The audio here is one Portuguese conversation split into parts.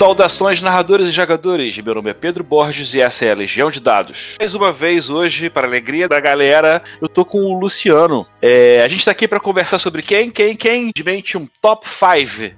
Saudações, narradores e jogadores. Meu nome é Pedro Borges e essa é a Legião de Dados. Mais uma vez, hoje, para a alegria da galera, eu tô com o Luciano. É, a gente tá aqui para conversar sobre quem, quem, quem? De mente um top 5.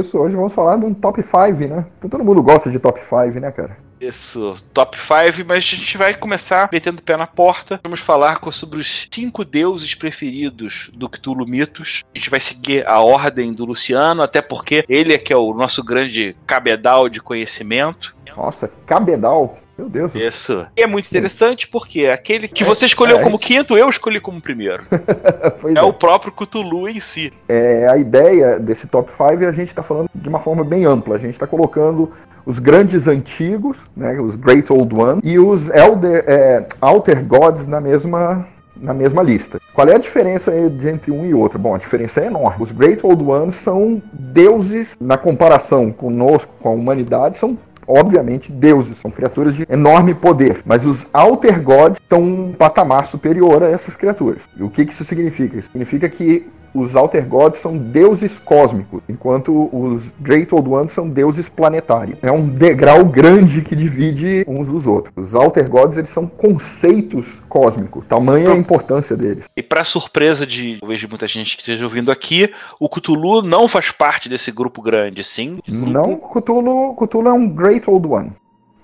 Isso, hoje vamos falar de um top 5, né? Todo mundo gosta de top 5, né, cara? Isso, top 5, mas a gente vai começar metendo o pé na porta. Vamos falar sobre os cinco deuses preferidos do Cthulhu Mitos. A gente vai seguir a ordem do Luciano, até porque ele é que é o nosso grande cabedal de conhecimento. Nossa, cabedal? Meu Deus. Isso. E é muito interessante porque aquele que você escolheu é, como quinto, eu escolhi como primeiro. é, é, o próprio Cthulhu em si. É, a ideia desse top 5 a gente está falando de uma forma bem ampla. A gente está colocando os grandes antigos, né, os Great Old Ones, e os Elder, é, Alter Gods na mesma, na mesma lista. Qual é a diferença entre um e outro? Bom, a diferença é enorme. Os Great Old Ones são deuses, na comparação conosco, com a humanidade, são obviamente deuses, são criaturas de enorme poder, mas os Alter Gods são um patamar superior a essas criaturas. E o que isso significa? Isso significa que os Alter Gods são deuses cósmicos, enquanto os Great Old Ones são deuses planetários. É um degrau grande que divide uns dos outros. Os Alter Gods eles são conceitos cósmicos, tamanha a importância deles. E para surpresa de talvez de muita gente que esteja ouvindo aqui, o Cthulhu não faz parte desse grupo grande, sim? Não, Cthulhu, Cthulhu é um Great Old One.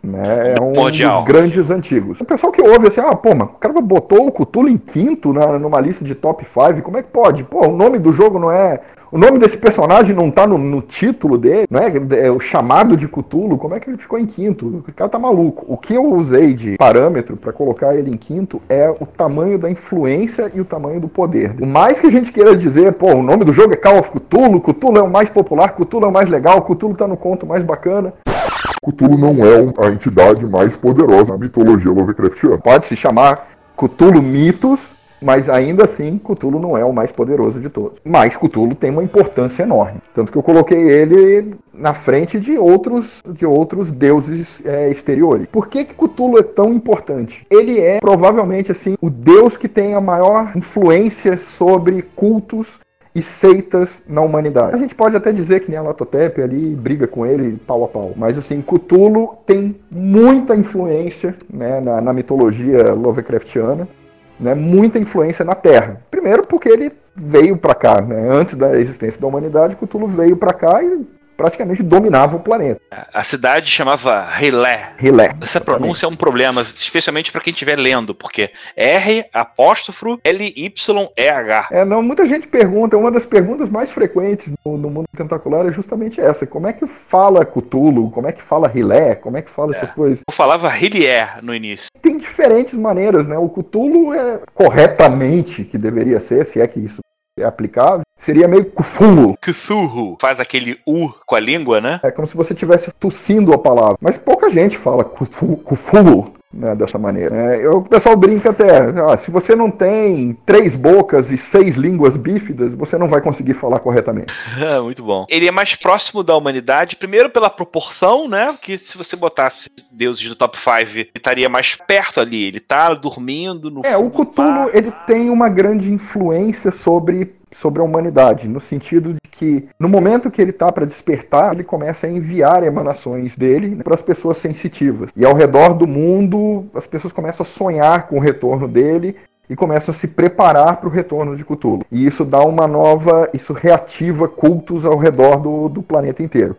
Né? É um Cordial. dos grandes antigos. O pessoal que ouve assim, ah, pô, mas o cara botou o Cthulhu em quinto na, numa lista de top 5, como é que pode? Pô, o nome do jogo não é. O nome desse personagem não tá no, no título dele, não é? é? o chamado de Cthulhu, como é que ele ficou em quinto? O cara tá maluco. O que eu usei de parâmetro para colocar ele em quinto é o tamanho da influência e o tamanho do poder. O mais que a gente queira dizer, pô, o nome do jogo é Call of Cthulhu, Cthulhu é o mais popular, Cthulhu é o mais legal, Cthulhu tá no conto mais bacana. Cthulhu não é a entidade mais poderosa na mitologia Lovecraftiana. Pode se chamar Cthulhu Mitos, mas ainda assim Cthulhu não é o mais poderoso de todos. Mas Cthulhu tem uma importância enorme, tanto que eu coloquei ele na frente de outros de outros deuses é, exteriores. Por que que Cthulhu é tão importante? Ele é provavelmente assim o deus que tem a maior influência sobre cultos e seitas na humanidade. A gente pode até dizer que Latotep ali briga com ele pau a pau, mas assim, Cthulhu tem muita influência né, na, na mitologia Lovecraftiana, né, muita influência na Terra. Primeiro porque ele veio para cá, né, antes da existência da humanidade, Cthulhu veio para cá e praticamente dominava o planeta. A cidade chamava Rilé. Rilé. Essa pronúncia é um problema, especialmente para quem estiver lendo, porque R apóstrofo L Y E H. É, não, muita gente pergunta, uma das perguntas mais frequentes no, no, mundo tentacular é justamente essa: como é que fala Cthulhu? Como é que fala Rilé? Como é que fala é. essas coisas? Eu falava Rilier no início. Tem diferentes maneiras, né? O Cthulhu é corretamente que deveria ser, se é que isso é aplicável, seria meio Cthulhu. Cthulhu. Faz aquele U com a língua, né? É como se você estivesse tossindo a palavra. Mas pouca gente fala Cthulhu né, dessa maneira. É, o pessoal brinca até, ah, se você não tem três bocas e seis línguas bífidas, você não vai conseguir falar corretamente. Muito bom. Ele é mais próximo da humanidade, primeiro pela proporção, né? Que se você botasse deuses do top 5, ele estaria mais perto ali. Ele tá dormindo no. É, o Cthulhu ele tem uma grande influência sobre sobre a humanidade, no sentido de que no momento que ele está para despertar, ele começa a enviar emanações dele para as pessoas sensitivas. E ao redor do mundo, as pessoas começam a sonhar com o retorno dele e começam a se preparar para o retorno de Cthulhu. E isso dá uma nova, isso reativa cultos ao redor do, do planeta inteiro.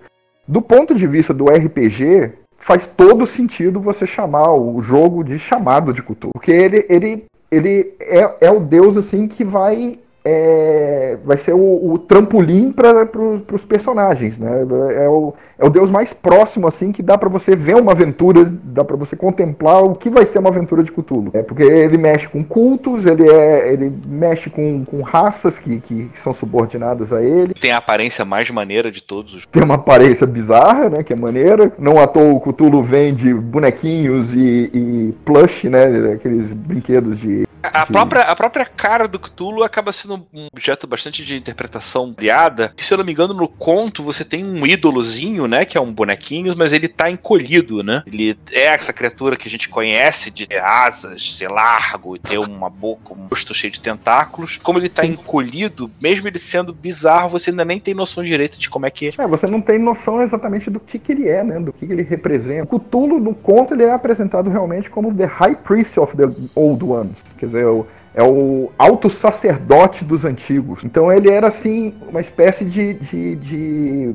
Do ponto de vista do RPG, faz todo sentido você chamar o jogo de chamado de Cthulhu, porque ele, ele, ele é, é o deus assim que vai é, vai ser o, o trampolim para os personagens, né? É o, é o deus mais próximo assim que dá para você ver uma aventura, dá para você contemplar o que vai ser uma aventura de Cthulhu. É porque ele mexe com cultos, ele é, ele mexe com, com raças que, que são subordinadas a ele. Tem a aparência mais maneira de todos os. Tem uma aparência bizarra, né? Que é maneira. Não à toa o Cthulhu vende bonequinhos e, e plush, né? Aqueles brinquedos de A, própria, a própria cara do Cthulhu acaba sendo um objeto bastante de interpretação criada. Que, se eu não me engano, no conto você tem um ídolozinho, né? Que é um bonequinho, mas ele tá encolhido, né? Ele é essa criatura que a gente conhece de ter asas, ser largo e ter uma boca, um rosto cheio de tentáculos. Como ele tá Sim. encolhido, mesmo ele sendo bizarro, você ainda nem tem noção direita de como é que É, você não tem noção exatamente do que, que ele é, né? Do que, que ele representa. O Cthulhu, no conto, ele é apresentado realmente como The High Priest of the Old Ones. Quer dizer, o- é o alto sacerdote dos antigos. Então ele era, assim, uma espécie de. de, de- é,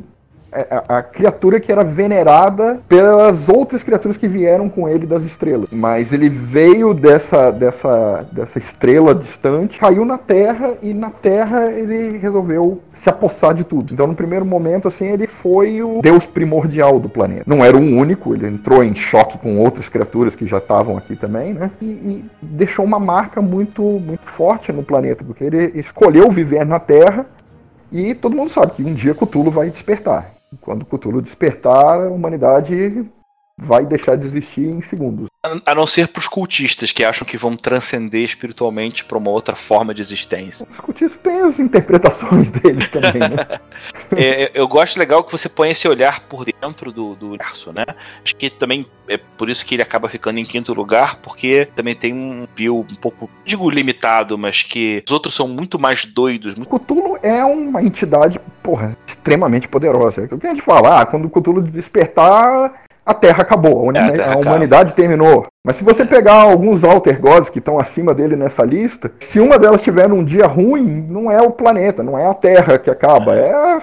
a, a criatura que era venerada pelas outras criaturas que vieram com ele das estrelas. Mas ele veio dessa, dessa, dessa estrela distante, caiu na Terra e na Terra ele resolveu se apossar de tudo. Então, no primeiro momento, assim, ele foi o deus primordial do planeta. Não era o único, ele entrou em choque com outras criaturas que já estavam aqui também, né? E, e deixou uma marca muito, muito forte no planeta, porque ele escolheu viver na Terra e todo mundo sabe que um dia Cthulhu vai despertar. Quando Cthulhu despertar, a humanidade vai deixar de existir em segundos. A não ser pros cultistas que acham que vão transcender espiritualmente pra uma outra forma de existência. Os cultistas têm as interpretações deles também, né? É, eu gosto legal que você põe esse olhar por dentro do, do universo, né? Acho que também é por isso que ele acaba ficando em quinto lugar, porque também tem um view um pouco, digo limitado, mas que os outros são muito mais doidos. Muito... Cthulhu é uma entidade, porra, extremamente poderosa. É o que a gente fala, ah, quando o Cthulhu despertar, a Terra acabou, a, É, a Terra a humanidade terminou. Mas se você pegar alguns Alter Gods que estão acima dele nessa lista, se uma delas tiver um dia ruim, não é o planeta, não é a Terra que acaba, é a,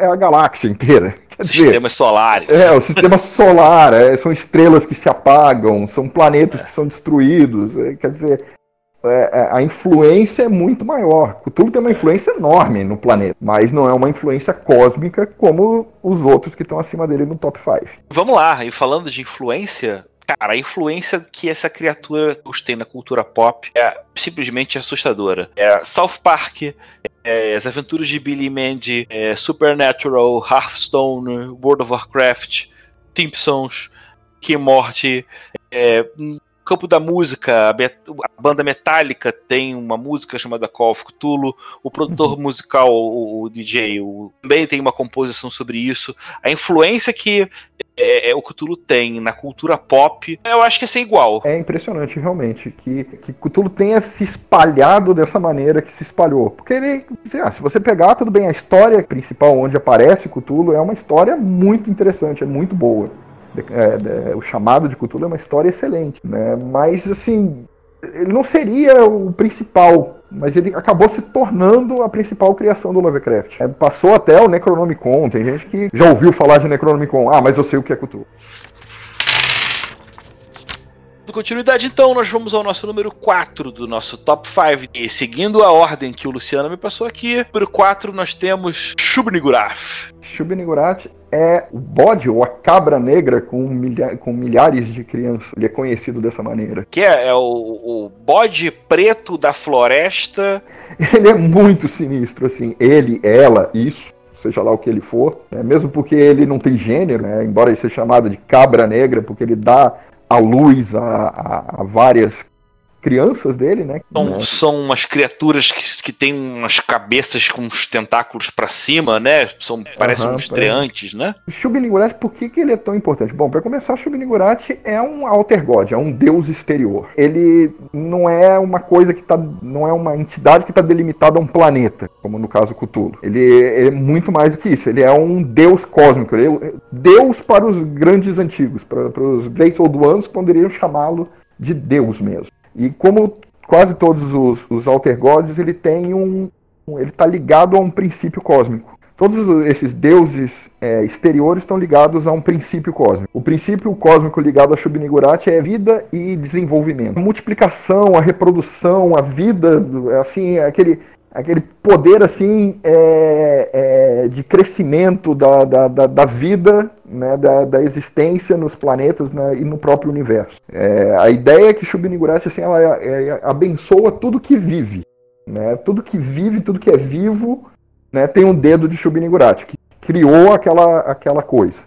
é a galáxia inteira. Quer dizer, Sistemas solares. é, o sistema solar, é, são estrelas que se apagam, são planetas que são destruídos. é, quer dizer, é, é, a influência é muito maior. Cthulhu tem uma influência enorme no planeta, mas não é uma influência cósmica como os outros que estão acima dele no top 5. Vamos lá, e falando de influência, cara, a influência que essa criatura tem na cultura pop é simplesmente assustadora. É South Park, é as aventuras de Billy Mandy, é Supernatural, Hearthstone, World of Warcraft, Simpsons, Kim Morty, é, campo da música, a, a banda Metallica tem uma música chamada Call of Cthulhu, o produtor musical, o, o DJ, o- também tem uma composição sobre isso. A influência que é, é, o Cthulhu tem na cultura pop, eu acho que é ser igual. É impressionante, realmente, que, que Cthulhu tenha se espalhado dessa maneira que se espalhou. Porque ele, se você pegar, tudo bem, a história principal onde aparece Cthulhu é uma história muito interessante, é muito boa. É, o chamado de Cthulhu é uma história excelente, né? Mas, assim, ele não seria o principal, mas ele acabou se tornando a principal criação do Lovecraft. É, passou até o Necronomicon, tem gente que já ouviu falar de Necronomicon. Ah, mas eu sei o que é Cthulhu. Dando continuidade, então, nós vamos ao nosso número 4 do nosso top 5. E seguindo a ordem que o Luciano me passou aqui, número 4 nós temos Shub-Niggurath. Shub-Niggurath é o bode ou a cabra negra com, milha- com milhares de crianças. Ele é conhecido dessa maneira. Que é, é o, o bode preto da floresta. Ele é muito sinistro, assim. Ele, ela, isso, seja lá o que ele for. né? Mesmo porque ele não tem gênero, né? embora ele seja chamado de cabra negra, porque ele dá a luz a, a- a várias crianças dele, né? São, Né? são umas criaturas que, que têm umas cabeças com os tentáculos pra cima, né? São, parecem Aham, uns treantes, né? Shub-Niggurath, por que, que ele é tão importante? Bom, para começar, Shub-Niggurath é um alter god, é um deus exterior. Ele não é uma coisa que tá, não é uma entidade que está delimitada a um planeta, como no caso Cthulhu. Ele, ele é muito mais do que isso. Ele é um deus cósmico, ele é deus para os grandes antigos, para, para os Great Old Ones poderiam chamá-lo de deus mesmo. E como quase todos os, os alter gods, ele tem um, ele está ligado a um princípio cósmico. Todos os- esses deuses é, exteriores estão ligados a um princípio cósmico. O princípio cósmico ligado a Shub-Niggurath é vida e desenvolvimento. A multiplicação, a reprodução, a vida, assim, aquele, aquele poder assim é, é, de crescimento da, da, da, da vida, né, da, da existência nos planetas né, e no próprio universo. É, a ideia é que Shub-Niggurath assim, ela é- é- abençoa tudo que vive. Né? Tudo que vive, tudo que é vivo, né, tem um dedo de Shub-Niggurath, que criou aquela, aquela coisa.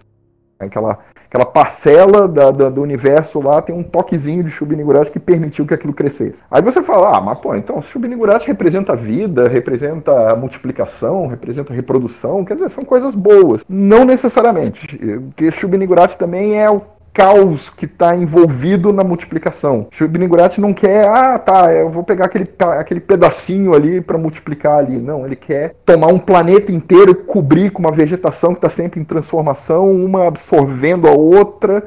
Aquela, aquela parcela da, da, do universo lá tem um toquezinho de Shubinigurati que permitiu que aquilo crescesse. Aí você fala, ah, mas pô, então Shubinigurati representa a vida, representa a multiplicação, representa a reprodução, quer dizer, são coisas boas. Não necessariamente, porque Shubinigurati também é o caos que está envolvido na multiplicação. Shubinigurati não quer, ah, tá, eu vou pegar aquele, aquele pedacinho ali para multiplicar ali. Não, ele quer tomar um planeta inteiro e cobrir com uma vegetação que está sempre em transformação, uma absorvendo a outra,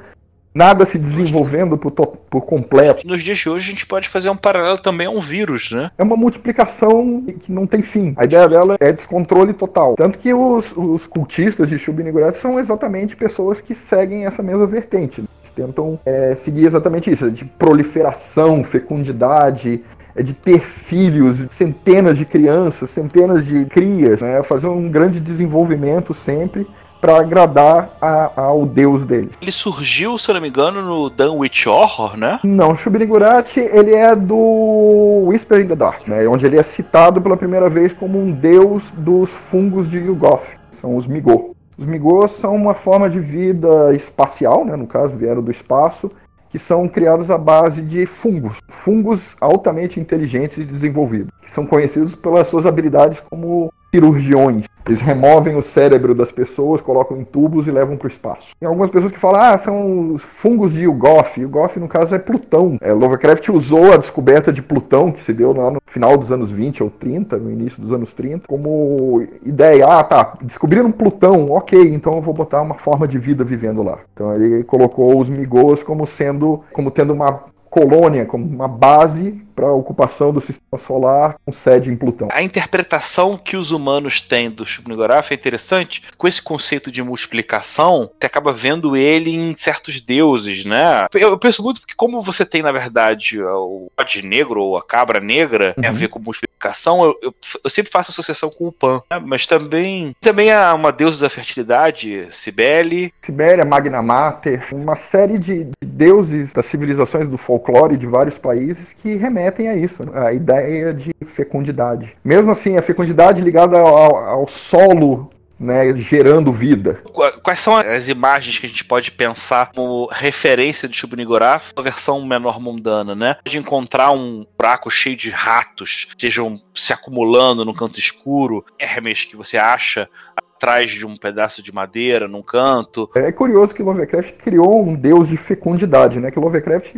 nada se desenvolvendo por, por, completo. Nos dias de hoje a gente pode fazer um paralelo também a um vírus, né? É uma multiplicação que não tem fim. A ideia dela é descontrole total. Tanto que os, os cultistas de Shubinigurati são exatamente pessoas que seguem essa mesma vertente. tentam é, seguir exatamente isso, de proliferação, fecundidade, é de ter filhos, centenas de crianças, centenas de crias, né? fazer um grande desenvolvimento sempre para agradar a, ao deus dele. Ele surgiu, se eu não me engano, no Dunwich Horror, né? Não, Shubinigurati, ele é do Whisper in the Dark, né? Onde ele é citado pela primeira vez como um deus dos fungos de Yugoth, são os Migô. Os Migô são uma forma de vida espacial, né? No caso, vieram do espaço, que são criados à base de fungos, fungos altamente inteligentes e desenvolvidos, que são conhecidos pelas suas habilidades como cirurgiões. Eles removem o cérebro das pessoas, colocam em tubos e levam para o espaço. Tem algumas pessoas que falam, ah, são os fungos de Yugoth. Yugoth, no caso, é Plutão. É, Lovecraft usou a descoberta de Plutão, que se deu lá no final dos anos 20 ou 30, no início dos anos 30, como ideia. Ah, tá, descobriram Plutão, ok, então eu vou botar uma forma de vida vivendo lá. Então ele colocou os Migos como sendo, como tendo uma colônia, como uma base para a ocupação do sistema solar com sede em Plutão. A interpretação que os humanos têm do Shub-Niggurath é interessante. Com esse conceito de multiplicação, você acaba vendo ele em certos deuses, né? Eu, eu penso muito porque como você tem, na verdade, o bode negro ou a cabra negra, uhum. tem a ver com multiplicação, eu, eu, eu, sempre faço associação com o Pan. Né? Mas também, também há uma deusa da fertilidade, Cibele. Cibele, a Magna Mater, uma série de, de deuses das civilizações do folclore de vários países que remetem remetem a isso, a ideia de fecundidade. Mesmo assim, a fecundidade ligada ao, ao solo né, gerando vida. Quais são as imagens que a gente pode pensar como referência de Shubnigorath, uma versão menor mundana, né? De encontrar um buraco cheio de ratos, estejam se acumulando no canto escuro, Hermes que você acha atrás de um pedaço de madeira num canto. É curioso que Lovecraft criou um deus de fecundidade, né? Que Lovecraft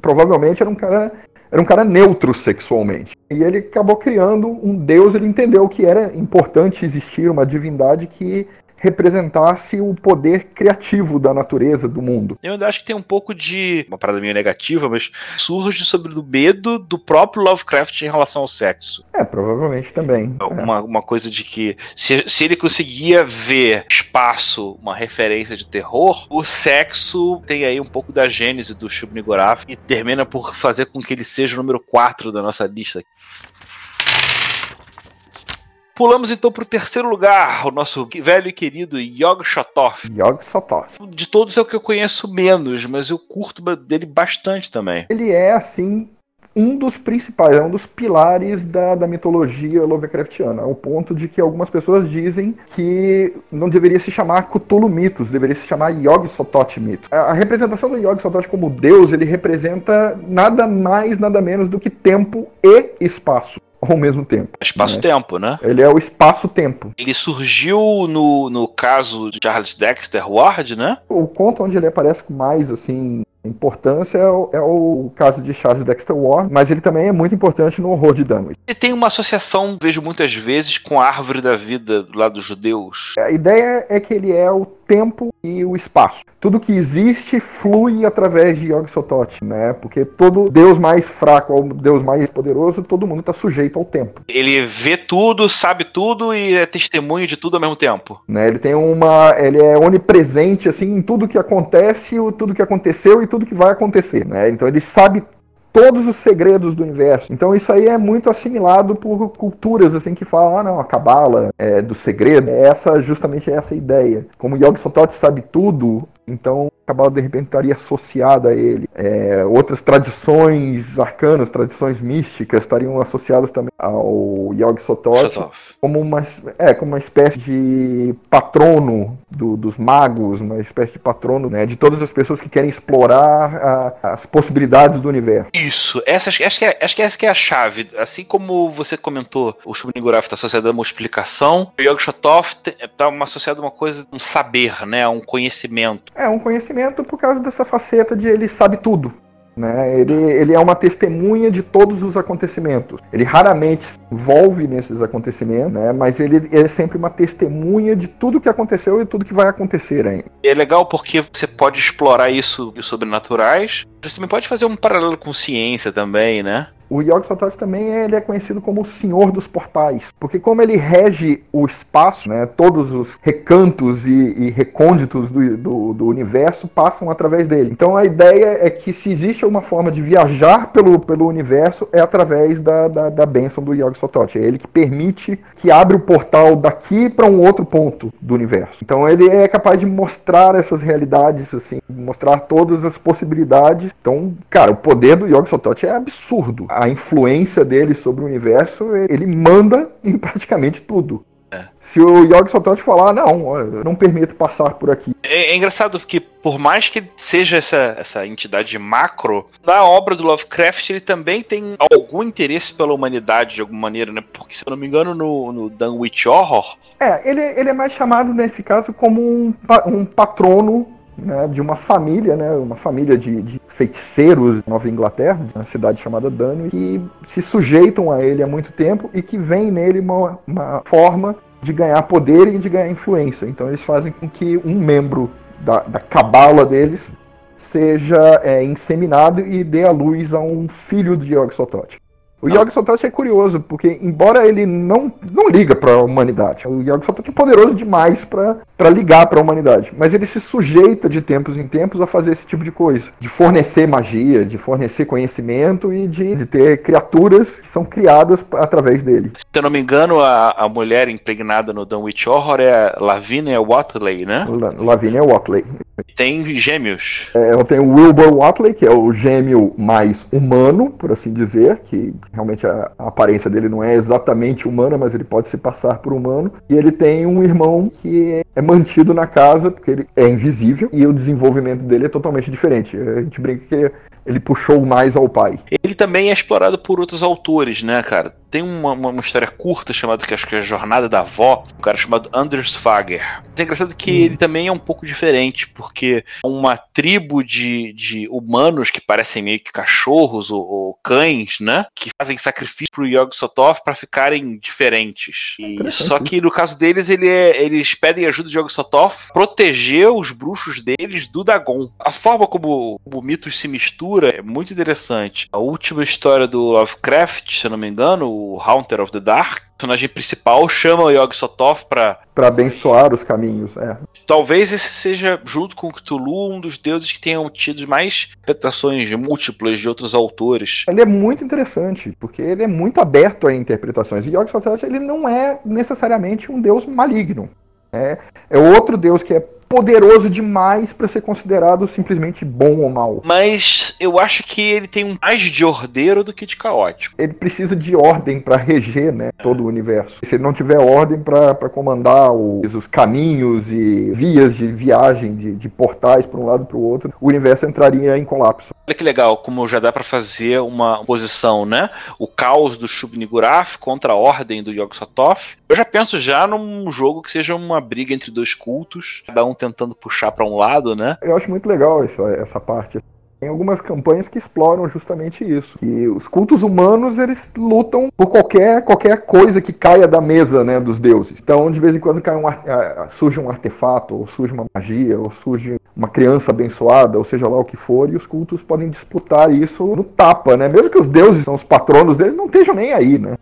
provavelmente era um cara era um cara neutro sexualmente. E ele acabou criando um deus, ele entendeu que era importante existir uma divindade que representasse o poder criativo da natureza, do mundo. Eu ainda acho que tem um pouco de uma parada meio negativa, mas surge sobre o medo do próprio Lovecraft em relação ao sexo. É, provavelmente também. Uma, é. uma coisa de que se, se ele conseguia ver espaço, uma referência de terror, o sexo tem aí um pouco da gênese do Shub-Niggurath e termina por fazer com que ele seja o número 4 da nossa lista. Pulamos então para o terceiro lugar, o nosso velho e querido Yog Sothoth. Yog Sothoth. De todos é o que eu conheço menos, mas eu curto dele bastante também. Ele é, assim, um dos principais, é um dos pilares da, da mitologia Lovecraftiana, ao ponto de que algumas pessoas dizem que não deveria se chamar Cthulhu Mitos, deveria se chamar Yog Sothoth Mitos. A, a representação do Yog Sothoth como deus, ele representa nada mais, nada menos do que tempo e espaço ao mesmo tempo. Espaço-tempo, né? Ele é o espaço-tempo. Ele surgiu no, no caso de Charles Dexter Ward, né? O conto onde ele aparece mais, assim, importância é o, é o, caso de Charles Dexter Ward, mas ele também é muito importante no horror de Dunwich. Ele tem uma associação, vejo muitas vezes, com a árvore da vida do lado dos judeus. A ideia é que ele é o tempo e o espaço. Tudo que existe flui através de Yog Sothoth, né? Porque todo Deus mais fraco ou Deus mais poderoso, todo mundo está sujeito ao tempo. Ele vê tudo, sabe tudo e é testemunho de tudo ao mesmo tempo. Né? Ele tem uma, ele é onipresente assim em tudo que acontece, tudo que aconteceu e tudo que vai acontecer, né? Então ele sabe todos os segredos do universo. Então isso aí é muito assimilado por culturas assim que falam, ah não, a cabala é do segredo, é essa justamente essa ideia. Como Yog Sothoth sabe tudo, então Cabala de repente estaria associada a ele. É, outras tradições arcanas, tradições místicas estariam associadas também ao Yog Sothoth como uma, é, como uma espécie de patrono do, dos magos, uma espécie de patrono né, de todas as pessoas que querem explorar a, as possibilidades do universo. Isso, essa, acho, que é, acho que essa que é a chave. Assim como você comentou, o Shubnigurav está associado a uma explicação, o Yog Sothoth está associado a uma coisa, um saber, né, um conhecimento. É, um conhecimento por causa dessa faceta de ele sabe tudo. Né? Ele, ele é uma testemunha de todos os acontecimentos. Ele raramente se envolve nesses acontecimentos, né? mas ele, ele é sempre uma testemunha de tudo que aconteceu e tudo que vai acontecer ainda. É legal porque você pode explorar isso os sobrenaturais. Você também pode fazer um paralelo com ciência também, né? O Yog Sothoth também ele é conhecido como o Senhor dos Portais, porque como ele rege o espaço, né, todos os recantos e, e recônditos do, do, do, universo passam através dele. Então a ideia é que se existe uma forma de viajar pelo, pelo universo é através da, da, da bênção do Yog Sothoth. É ele que permite que abre o portal daqui para um outro ponto do universo. Então ele é capaz de mostrar essas realidades, assim, mostrar todas as possibilidades. Então, cara, o poder do Yog Sothoth é absurdo a influência dele sobre o universo, ele manda em praticamente tudo. É. Se o Yogi Sothoth falar, não, eu não permito passar por aqui. É, é, engraçado porque, por mais que seja essa, essa entidade macro, na obra do Lovecraft ele também tem algum interesse pela humanidade de alguma maneira, né? Porque, se eu não me engano, no, no Dunwich Horror. É, ele, ele é mais chamado nesse caso como um, um patrono né, de uma família, né, uma família de, de feiticeiros de Nova Inglaterra, uma cidade chamada Dano, que se sujeitam a ele há muito tempo e que vem nele uma, uma forma de ganhar poder e de ganhar influência. Então eles fazem com que um membro da, da cabala deles seja é, inseminado e dê a luz a um filho de Yog Sothoth. O Yogi Sothoth é curioso, porque embora ele não, não liga para a humanidade, o Yogi Sothoth é poderoso demais para ligar para a humanidade, mas ele se sujeita de tempos em tempos a fazer esse tipo de coisa, de fornecer magia, de fornecer conhecimento e de, de ter criaturas que são criadas através dele. Se eu não me engano, a, a mulher impregnada no Dunwich Horror é Lavinia Watley, né? La, Lavinia Watley. Tem gêmeos. É, ela tem o Wilbur Watley, que é o gêmeo mais humano, por assim dizer, que realmente a, a, aparência dele não é exatamente humana, mas ele pode se passar por humano. E ele tem um irmão que é mantido na casa, porque ele é invisível, e o desenvolvimento dele é totalmente diferente. A gente brinca que ele puxou mais ao pai. Ele também é explorado por outros autores, né, cara? Tem uma, uma, história curta chamada, que acho que é a Jornada da Avó, um cara chamado Anders Fager. É engraçado que hum. ele também é um pouco diferente, porque é uma tribo de, de humanos que parecem meio que cachorros ou, ou cães, né? Que fazem sacrifício pro Yog Sothoth para ficarem diferentes. E, só que no caso deles, ele é, eles pedem ajuda de Yog Sothoth proteger os bruxos deles do Dagon. A forma como o mito se é muito interessante. A última história do Lovecraft, se eu não me engano, o Haunter of the Dark, o personagem principal chama o Yog Sothoth para para abençoar os caminhos, é. Talvez esse seja, junto com Cthulhu, um dos deuses que tenham tido mais interpretações múltiplas de outros autores. Ele é muito interessante, porque ele é muito aberto a interpretações. E Yog Sothoth, ele não é necessariamente um deus maligno. É, é outro deus que é poderoso demais para ser considerado simplesmente bom ou mal. Mas eu acho que ele tem um mais de ordeiro do que de caótico. Ele precisa de ordem para reger, né, todo o universo. Se ele não tiver ordem para comandar os, os, caminhos e vias de viagem de, de portais para um lado para o outro, o universo entraria em colapso. Olha que legal, como já dá para fazer uma posição, né? O caos do Shub-Niggurath contra a ordem do Yog-Sothoth. Eu já penso já num jogo que seja uma briga entre dois cultos, cada um tentando puxar para um lado, né? Eu acho muito legal essa, essa parte. Tem algumas campanhas que exploram justamente isso. Que os cultos humanos, eles lutam por qualquer, qualquer coisa que caia da mesa né, dos deuses. Então, de vez em quando um, surge um artefato, ou surge uma magia, ou surge uma criança abençoada, ou seja lá o que for, e os cultos podem disputar isso no tapa, né? Mesmo que os deuses são os patronos deles, não estejam nem aí, né?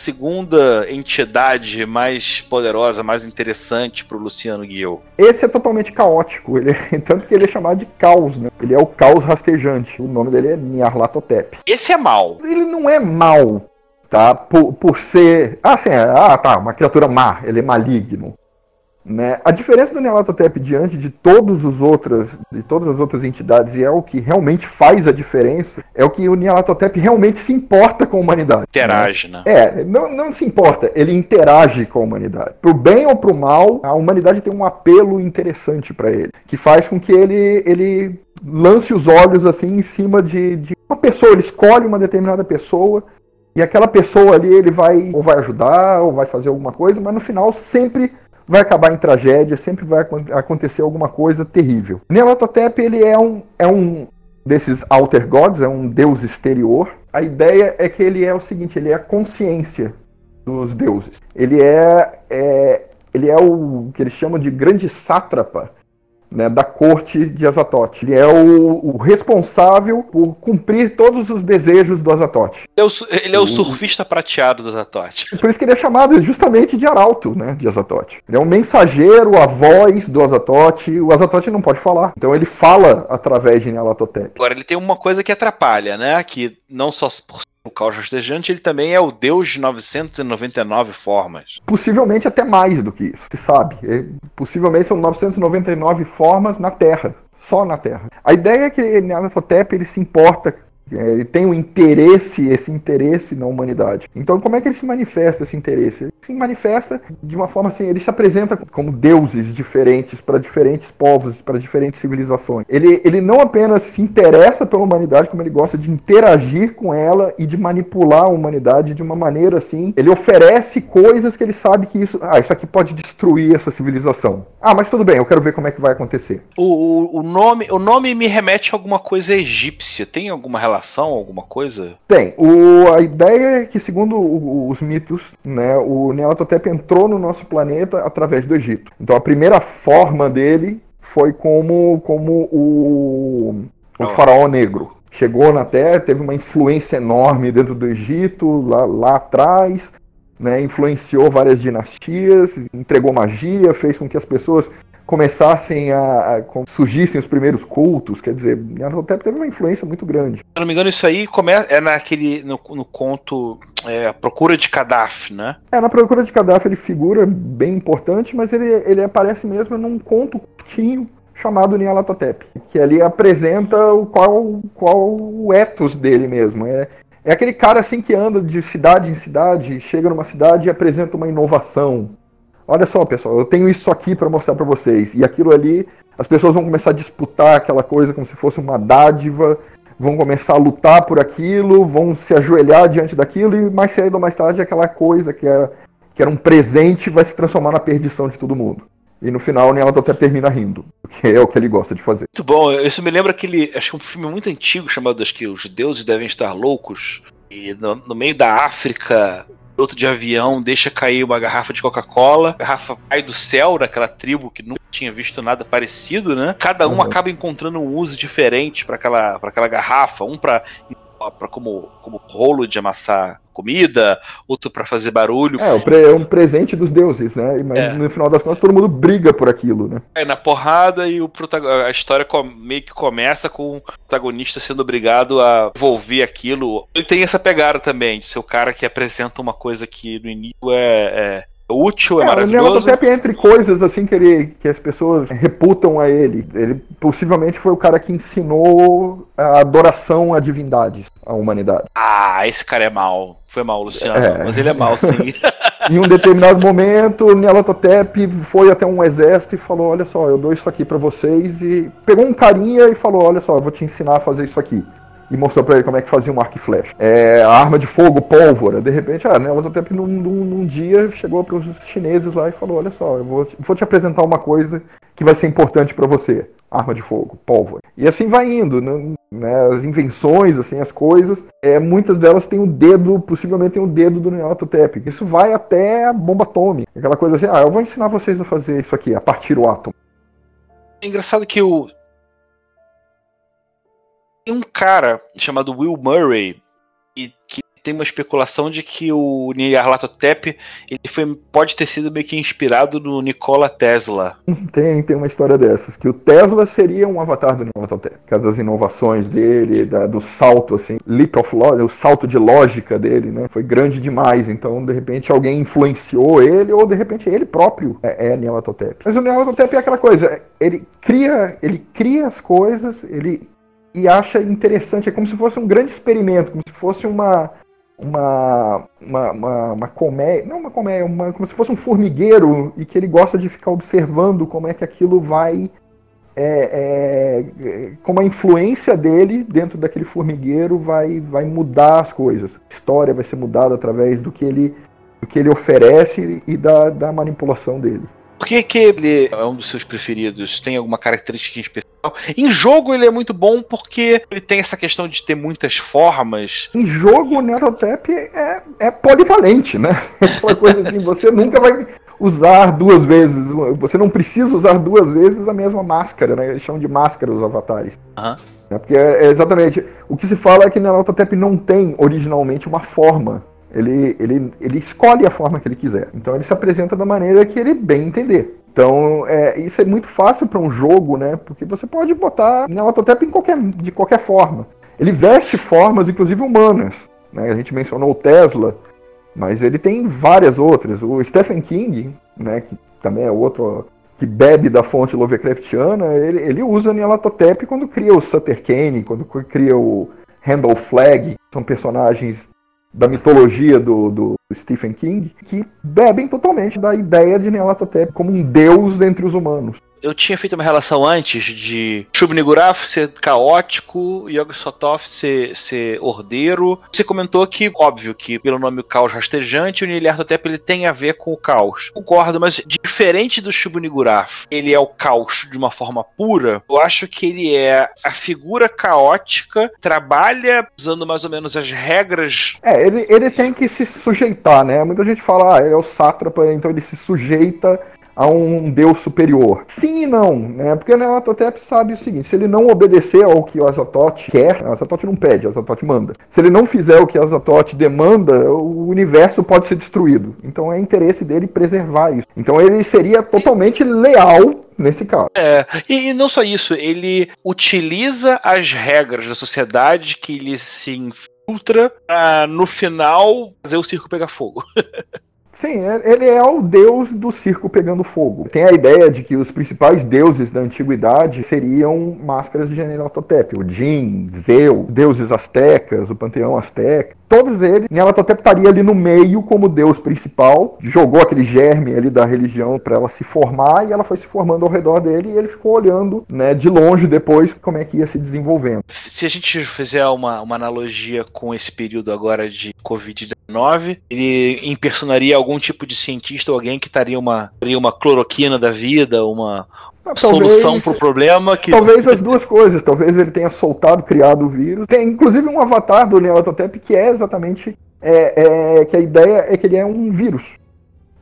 Segunda entidade mais poderosa, mais interessante para o Luciano Guiel? Esse é totalmente caótico, ele é, tanto que ele é chamado de caos, né? Ele é o caos rastejante. O nome dele é Nyarlathotep. Esse é mal. Ele não é mal, tá? Por, por ser, ah, sim, é, ah, tá, uma criatura má, ele é maligno. Né? A diferença do Nyarlathotep diante de todos os outras, de todas as outras entidades, e é o que realmente faz a diferença, é o que o Nyarlathotep realmente se importa com a humanidade. Interage, né? É, não, não se importa, ele interage com a humanidade. Pro bem ou pro mal, a humanidade tem um apelo interessante para ele, que faz com que ele, ele lance os olhos assim em cima de, de uma pessoa, ele escolhe uma determinada pessoa e aquela pessoa ali ele vai ou vai ajudar ou vai fazer alguma coisa, mas no final sempre vai acabar em tragédia, sempre vai acontecer alguma coisa terrível. Nyarlathotep ele é um, é um desses alter gods, é um deus exterior. A ideia é que ele é o seguinte, ele é a consciência dos deuses. Ele é, é ele é o que eles chamam de grande sátrapa né, da corte de Azatote. Ele é o, o, responsável por cumprir todos os desejos do Azatote. Ele é o, ele é o surfista prateado do Azatote. Por isso que ele é chamado justamente de Arauto, né, de Azatote. Ele é um mensageiro, a voz do Azatote. O Azatote não pode falar, então ele fala através de Nyarlathotep. Agora, ele tem uma coisa que atrapalha, né, que não só por o caos rastejante, ele também é o deus de 999 formas. Possivelmente até mais do que isso, se sabe. É, possivelmente são 999 formas na Terra, só na Terra. A ideia é que Nyarlathotep ele se importa ele tem um interesse, esse interesse na humanidade. Então, como é que ele se manifesta esse interesse? Ele se manifesta de uma forma assim, ele se apresenta como deuses diferentes para diferentes povos, para diferentes civilizações. Ele, ele não apenas se interessa pela humanidade, como ele gosta de interagir com ela e de manipular a humanidade de uma maneira assim. Ele oferece coisas que ele sabe que isso, ah, isso aqui pode destruir essa civilização. Ah, mas tudo bem, eu quero ver como é que vai acontecer. O, o, o nome, o nome me remete a alguma coisa egípcia. Tem alguma relação? Alguma coisa? Tem. O, a ideia é que, segundo os mitos, né, o Nyarlathotep entrou no nosso planeta através do Egito. Então a primeira forma dele foi como, como o, o oh. faraó negro. Chegou na Terra, teve uma influência enorme dentro do Egito, lá, lá atrás, né, influenciou várias dinastias, entregou magia, fez com que as pessoas começassem a, a, surgissem os primeiros cultos, quer dizer, Nyarlathotep teve uma influência muito grande. Se não me engano, isso aí começa é naquele no, no conto é, a Procura de Kadhafi, né? É, na Procura de Kadhafi ele figura bem importante, mas ele, ele aparece mesmo num conto curtinho chamado Nyarlathotep, que ali apresenta o qual, qual o ethos dele mesmo. É, é aquele cara assim que anda de cidade em cidade, chega numa cidade e apresenta uma inovação, olha só, pessoal, eu tenho isso aqui para mostrar para vocês. E aquilo ali, as pessoas vão começar a disputar aquela coisa como se fosse uma dádiva, vão começar a lutar por aquilo, vão se ajoelhar diante daquilo, e mais cedo ou mais tarde aquela coisa que era, que era um presente vai se transformar na perdição de todo mundo. E no final Nealdo até termina rindo, que é o que ele gosta de fazer. Muito bom, isso me lembra aquele, acho que um filme muito antigo chamado Acho que Os Deuses Devem Estar Loucos. E no, no meio da África, piloto de avião deixa cair uma garrafa de Coca-Cola, garrafa cai do céu daquela tribo que nunca tinha visto nada parecido, né? Cada um uhum. acaba encontrando um uso diferente para aquela, aquela garrafa, um para para como, como rolo de amassar comida, outro para fazer barulho. É, é um presente dos deuses, né? Mas é. no final das contas todo mundo briga por aquilo, né? É, na porrada e o a história meio que começa com o protagonista sendo obrigado a envolver aquilo. Ele tem essa pegada também, de ser o cara que apresenta uma coisa que no início é, é útil, é, é maravilhoso. O entre coisas assim que, ele, que as pessoas reputam a ele. Ele possivelmente foi o cara que ensinou a adoração a divindades à humanidade. Ah, esse cara é mal. Foi mal, Luciano. É. Mas ele é mal, sim. em um determinado momento, Nyarlathotep foi até um exército e falou: Olha só, eu dou isso aqui para vocês. E pegou um carinha e falou: Olha só, eu vou te ensinar a fazer isso aqui e mostrou para ele como é que fazia um arco e flecha. É, arma de fogo, pólvora. De repente, ah, né, num, num, num dia chegou para os chineses lá e falou: Olha só, eu vou, vou te apresentar uma coisa que vai ser importante para você. Arma de fogo, pólvora. E assim vai indo, né? né as invenções, assim, as coisas, é, muitas delas têm o um dedo, possivelmente tem o um dedo do Nyarlathotep. Isso vai até a bomba atômica. Aquela coisa assim, ah, eu vou ensinar vocês a fazer isso aqui, a partir do átomo. É engraçado que o, tem um cara chamado Will Murray que, que tem uma especulação de que o Nyarlathotep ele foi, pode ter sido meio que inspirado no Nikola Tesla. Tem, tem uma história dessas, que o Tesla seria um avatar do Nyarlathotep, por causa das inovações dele, da, do salto, assim, leap of logic, o salto de lógica dele, né, foi grande demais, então de repente alguém influenciou ele, ou de repente ele próprio é, é Nyarlathotep. Mas o Nyarlathotep é aquela coisa, ele cria, ele cria as coisas, ele e acha interessante, é como se fosse um grande experimento, como se fosse uma uma, uma, uma, uma colmeia, não uma colmeia, uma, como se fosse um formigueiro e que ele gosta de ficar observando como é que aquilo vai, é, é, como a influência dele dentro daquele formigueiro vai, vai mudar as coisas. A história vai ser mudada através do que ele, do que ele oferece e da, da manipulação dele. Por que, que ele é um dos seus preferidos? Tem alguma característica especial? Em jogo ele é muito bom porque ele tem essa questão de ter muitas formas. Em jogo o Neurotep é, é polivalente, né? Aquela coisa assim, você nunca vai usar duas vezes, você não precisa usar duas vezes a mesma máscara, né? Eles chamam de máscara os avatares. Uhum. É porque é exatamente, o que se fala é que Neurotep não tem originalmente uma forma ele, ele, ele escolhe a forma que ele quiser. Então ele se apresenta da maneira que ele bem entender. Então, é, isso é muito fácil para um jogo, né? Porque você pode botar Nelatotep em qualquer, de qualquer forma. Ele veste formas, inclusive humanas. Né? A gente mencionou o Tesla, mas ele tem várias outras. O Stephen King, né, que também é outro que bebe da fonte Lovecraftiana, ele, ele usa Nyarlathotep quando cria o Sutter Kane, quando cria o Randall Flagg, são personagens da mitologia do, do Stephen King, que bebem totalmente da ideia de Nyarlathotep como um deus entre os humanos eu tinha feito uma relação antes de Shub-Niggurath ser caótico, Yog Sothoth ser, ser ordeiro. Você comentou que, óbvio, que pelo nome caos rastejante, o Nyarlathotep ele tem a ver com o caos. Concordo, mas diferente do Shub-Niggurath, ele é o caos de uma forma pura, eu acho que ele é a figura caótica, trabalha usando mais ou menos as regras. É, ele, ele tem que se sujeitar, né? Muita gente fala, ah, ele é o sátrapa, então ele se sujeita a um Deus superior. Sim e não, né? Porque Nelatotep sabe o seguinte: se ele não obedecer ao que o Azatote quer, o Azatote não pede, o Azatote manda. Se ele não fizer o que o Azatote demanda, o universo pode ser destruído. Então é interesse dele preservar isso. Então ele seria totalmente leal nesse caso. É, e, não só isso, ele utiliza as regras da sociedade que ele se infiltra pra, no final, fazer o circo pegar fogo. Sim, é, ele é o deus do circo pegando fogo. Tem a ideia de que os principais deuses da antiguidade seriam máscaras de Nyarlathotep. O Jin, Zeus, deuses astecas, o panteão asteca. Todos eles, Nyarlathotep estaria ali no meio como deus principal, jogou aquele germe ali da religião para ela se formar e ela foi se formando ao redor dele e ele ficou olhando né, de longe depois como é que ia se desenvolvendo. Se a gente fizer uma, uma analogia com esse período agora de Covid-19, ele impersonaria algum tipo de cientista ou alguém que estaria uma, uma cloroquina da vida, uma, ah, solução para o problema que. Talvez as duas coisas. Talvez ele tenha soltado, criado o vírus. Tem inclusive um avatar do Neolatotep que é exatamente. É, é, que a ideia é que ele é um vírus.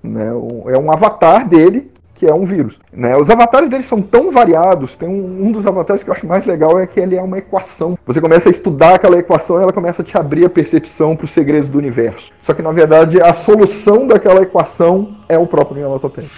Né? É um avatar dele que é um vírus. Né? Os avatares dele são tão variados. Tem um, um, dos avatares que eu acho mais legal é que ele é uma equação. Você começa a estudar aquela equação e ela começa a te abrir a percepção para os segredos do universo. Só que na verdade a solução daquela equação é o próprio Nyarlathotep.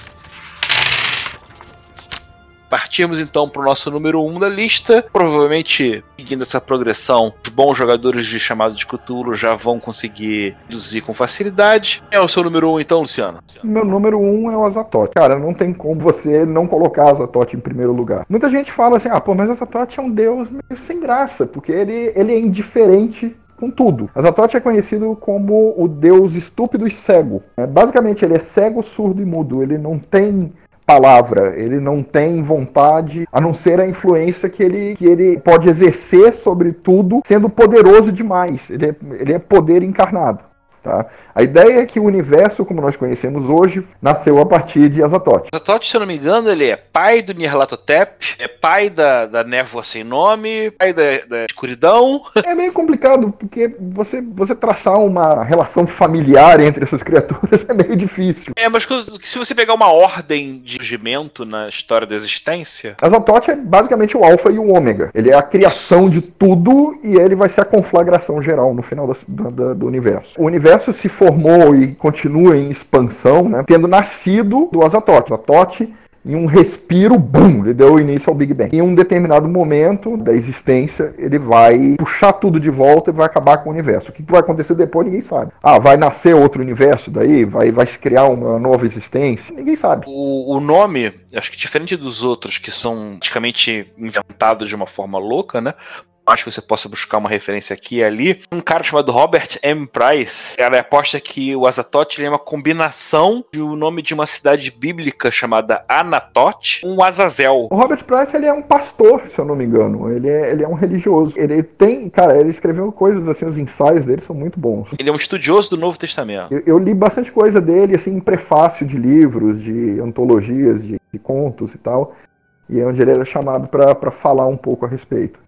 Partimos então para o nosso número 1 um da lista. Provavelmente, seguindo essa progressão, os bons jogadores de chamado de Cthulhu já vão conseguir reduzir com facilidade. Quem é o seu número 1 um, então, Luciano? Meu número 1 um é o Azatote. Cara, não tem como você não colocar Azatote em primeiro lugar. Muita gente fala assim, ah, pô, mas Azatote é um deus meio sem graça, porque ele, ele é indiferente com tudo. Azatote é conhecido como o deus estúpido e cego. É, basicamente, ele é cego, surdo e mudo. Ele não tem palavra, ele não tem vontade, a não ser a influência que ele, que ele pode exercer sobre tudo, sendo poderoso demais. Ele é, ele é poder encarnado. Tá? A ideia é que o universo, como nós conhecemos hoje, nasceu a partir de Azatoth. Azatoth, se eu não me engano, ele é pai do Nyarlathotep, é pai da, da névoa sem nome, pai da, da escuridão. É meio complicado, porque você, você traçar uma relação familiar entre essas criaturas é meio difícil. É, mas se você pegar uma ordem de surgimento na história da existência... Azatoth é basicamente o alfa e o ômega. Ele é a criação de tudo e ele vai ser a conflagração geral no final do, do, do universo. O universo se formou e continua em expansão, né, tendo nascido do Azatoth. Azatoth em um respiro, bum, ele deu início ao Big Bang. Em um determinado momento da existência, ele vai puxar tudo de volta e vai acabar com o universo. O que vai acontecer depois, ninguém sabe. Ah, vai nascer outro universo daí? Vai, vai se criar uma nova existência? Ninguém sabe. O, o nome, acho que diferente dos outros, que são praticamente inventados de uma forma louca, né? Acho que você possa buscar uma referência aqui e ali. Um cara chamado Robert M. Price, ela aposta que o Azatoth é uma combinação de o um nome de uma cidade bíblica chamada Anatot com um Azazel. O Robert Price ele é um pastor, se eu não me engano. Ele é, ele é um religioso. Ele tem, cara, ele escreveu coisas assim, os ensaios dele são muito bons. Ele é um estudioso do Novo Testamento. Eu, eu li bastante coisa dele, assim, em prefácio de livros, de antologias, de, de contos e tal. E é onde ele era chamado para falar um pouco a respeito.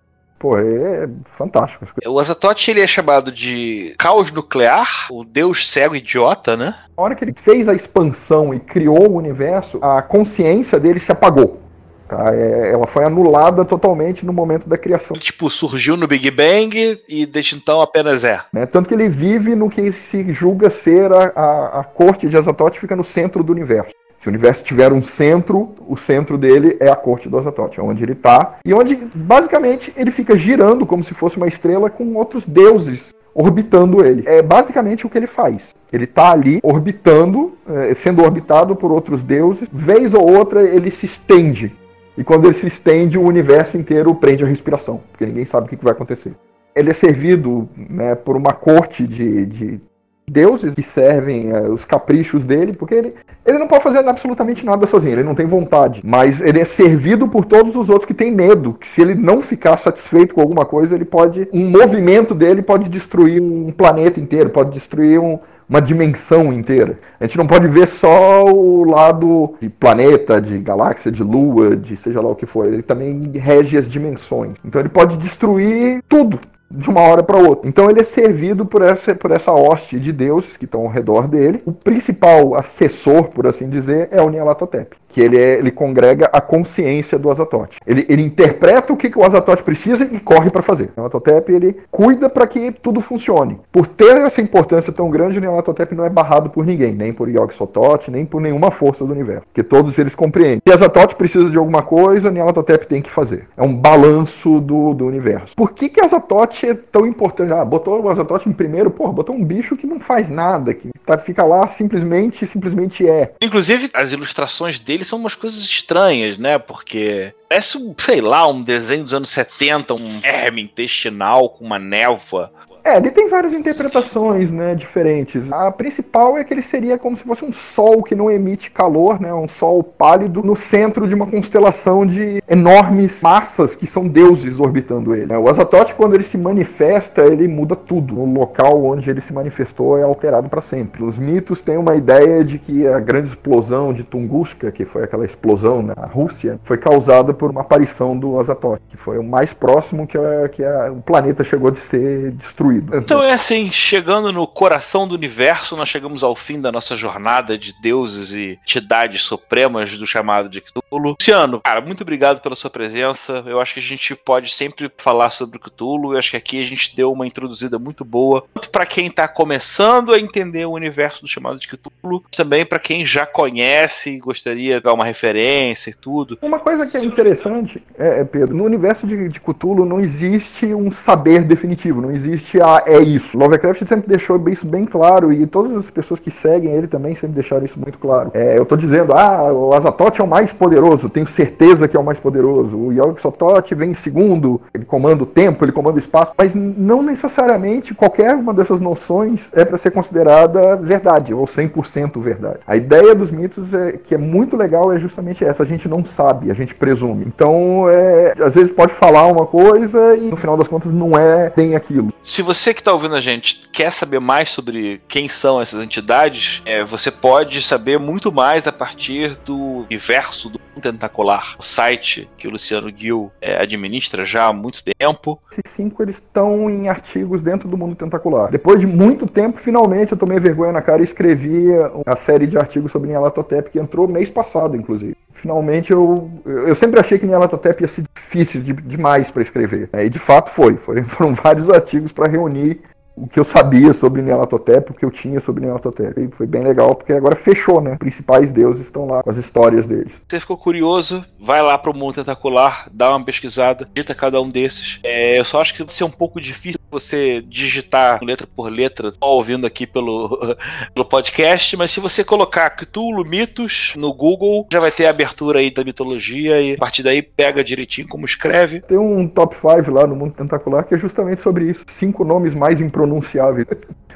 Pô, é fantástico. O Azatoth ele é chamado de caos nuclear, o deus cego idiota, né? Na hora que ele fez a expansão e criou o universo, a consciência dele se apagou. Tá? É, ela foi anulada totalmente no momento da criação. Tipo, surgiu no Big Bang e desde então apenas é. Né? Tanto que ele vive no que se julga ser a, a, a corte de Azatoth, fica no centro do universo. Se o universo tiver um centro, o centro dele é a corte do Azatoth, é onde ele está. E onde, basicamente, ele fica girando como se fosse uma estrela com outros deuses orbitando ele. É basicamente o que ele faz. Ele está ali orbitando, é, sendo orbitado por outros deuses. Vez ou outra ele se estende. E quando ele se estende, o universo inteiro prende a respiração, porque ninguém sabe o que vai acontecer. Ele é servido né, por uma corte de, de deuses que servem é, os caprichos dele, porque ele, ele não pode fazer absolutamente nada sozinho, ele não tem vontade. Mas ele é servido por todos os outros que têm medo, que se ele não ficar satisfeito com alguma coisa, ele pode. Um movimento dele pode destruir um planeta inteiro, pode destruir um, uma dimensão inteira. A gente não pode ver só o lado de planeta, de galáxia, de lua, de seja lá o que for. Ele também rege as dimensões. Então ele pode destruir tudo de uma hora para outra. Então ele é servido por essa, por essa hoste de deuses que estão ao redor dele. O principal assessor, por assim dizer, é o Nyarlathotep que ele, é, ele congrega a consciência do Azatote. Ele, ele interpreta o que, que o Azatote precisa e corre para fazer. O Nelatotep ele cuida para que tudo funcione. Por ter essa importância tão grande, o Nelatotep não é barrado por ninguém, nem por Yog Sothoth, nem por nenhuma força do universo, porque todos eles compreendem. Se Azatote precisa de alguma coisa, o Nelatotep tem que fazer. É um balanço do, do universo. Por que, que Azatote é tão importante? Ah, botou o Azatote em primeiro, porra, botou um bicho que não faz nada, que tá, fica lá simplesmente, simplesmente é. Inclusive, as ilustrações dele são umas coisas estranhas, né? Porque parece, sei lá, um desenho dos anos 70, um verme intestinal com uma névoa. É, ele tem várias interpretações, né, diferentes. A principal é que ele seria como se fosse um sol que não emite calor, né, um sol pálido no centro de uma constelação de enormes massas que são deuses orbitando ele. O Azatoth, quando ele se manifesta, ele muda tudo. O local onde ele se manifestou é alterado para sempre. Os mitos têm uma ideia de que a grande explosão de Tunguska, que foi aquela explosão na Rússia, foi causada por uma aparição do Azatoth, que foi o mais próximo que, a, que a, o planeta chegou de ser destruído destruído. Então é assim, chegando no coração do universo, nós chegamos ao fim da nossa jornada de deuses e entidades supremas do chamado de Cthulhu. Luciano, cara, muito obrigado pela sua presença. Eu acho que a gente pode sempre falar sobre Cthulhu. Eu acho que aqui a gente deu uma introduzida muito boa, tanto para quem tá começando a entender o universo do chamado de Cthulhu, também para quem já conhece e gostaria de dar uma referência e tudo. Uma coisa que é interessante, é, é Pedro, no universo de, de Cthulhu não existe um saber definitivo, não existe ah, é isso. Lovecraft sempre deixou isso bem claro e todas as pessoas que seguem ele também sempre deixaram isso muito claro. É, eu tô dizendo, ah, o Azatoth é o mais poderoso, tenho certeza que é o mais poderoso. O Yog Sothoth vem em segundo, ele comanda o tempo, ele comanda o espaço, mas não necessariamente qualquer uma dessas noções é para ser considerada verdade ou 100% verdade. A ideia dos mitos é que é muito legal é justamente essa, a gente não sabe, a gente presume. Então, é, às vezes pode falar uma coisa e no final das contas não é bem aquilo. Se você que está ouvindo a gente quer saber mais sobre quem são essas entidades, é, você pode saber muito mais a partir do universo do Tentacular, o site que o Luciano Gil é, administra já há muito tempo. Esses cinco eles estão em artigos dentro do mundo tentacular. Depois de muito tempo, finalmente eu tomei vergonha na cara e escrevi a série de artigos sobre Nyarlathotep que entrou mês passado, inclusive. Finalmente eu eu sempre achei que Nyarlathotep ia ser difícil de, demais para escrever. Né? E de fato foi. Foram vários artigos para reunir o que eu sabia sobre Nyarlathotep, o que eu tinha sobre Nyarlathotep. E foi bem legal, porque agora fechou, né? Os principais deuses estão lá com as histórias deles. Você ficou curioso, vai lá pro Mundo Tentacular, dá uma pesquisada, digita cada um desses. É, eu só acho que vai ser um pouco difícil você digitar letra por letra, só ouvindo aqui pelo, pelo podcast, mas se você colocar Cthulhu Mitos no Google, já vai ter a abertura aí da mitologia e a partir daí pega direitinho como escreve. Tem um top 5 lá no Mundo Tentacular que é justamente sobre isso. Cinco nomes mais impronunciáveis.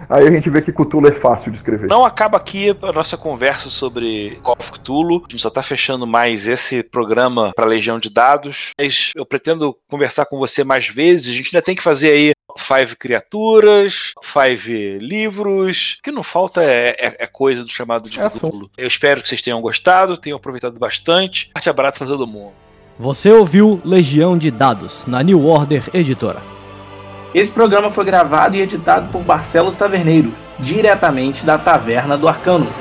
Aí a gente vê que Cthulhu é fácil de escrever. Não acaba aqui a nossa conversa sobre Call of Cthulhu. A gente só está fechando mais esse programa para Legião de Dados. Mas eu pretendo conversar com você mais vezes. A gente ainda tem que fazer aí five criaturas, five livros. O que não falta é, é, é coisa do chamado de É Cthulhu. Eu espero que vocês tenham gostado, tenham aproveitado bastante. Forte abraço para todo mundo. Você ouviu Legião de Dados na New Order Editora. Esse programa foi gravado e editado por Barcelos Taverneiro, diretamente da Taverna do Arcano.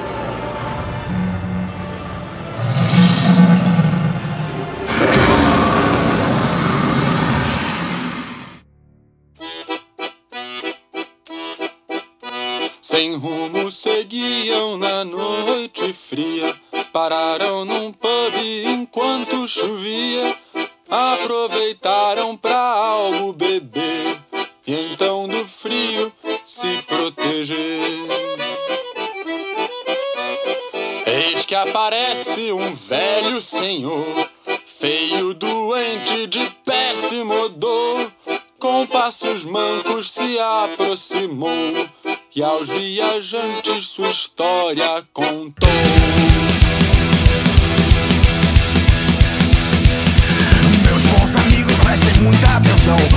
Sem rumo seguiam na noite fria. Pararam num pub enquanto chovia. Aproveitaram pra algo beber. Eis que aparece um velho senhor, feio, doente, de péssimo odor. Com passos mancos se aproximou e aos viajantes sua história contou. Meus bons amigos, prestem muita atenção.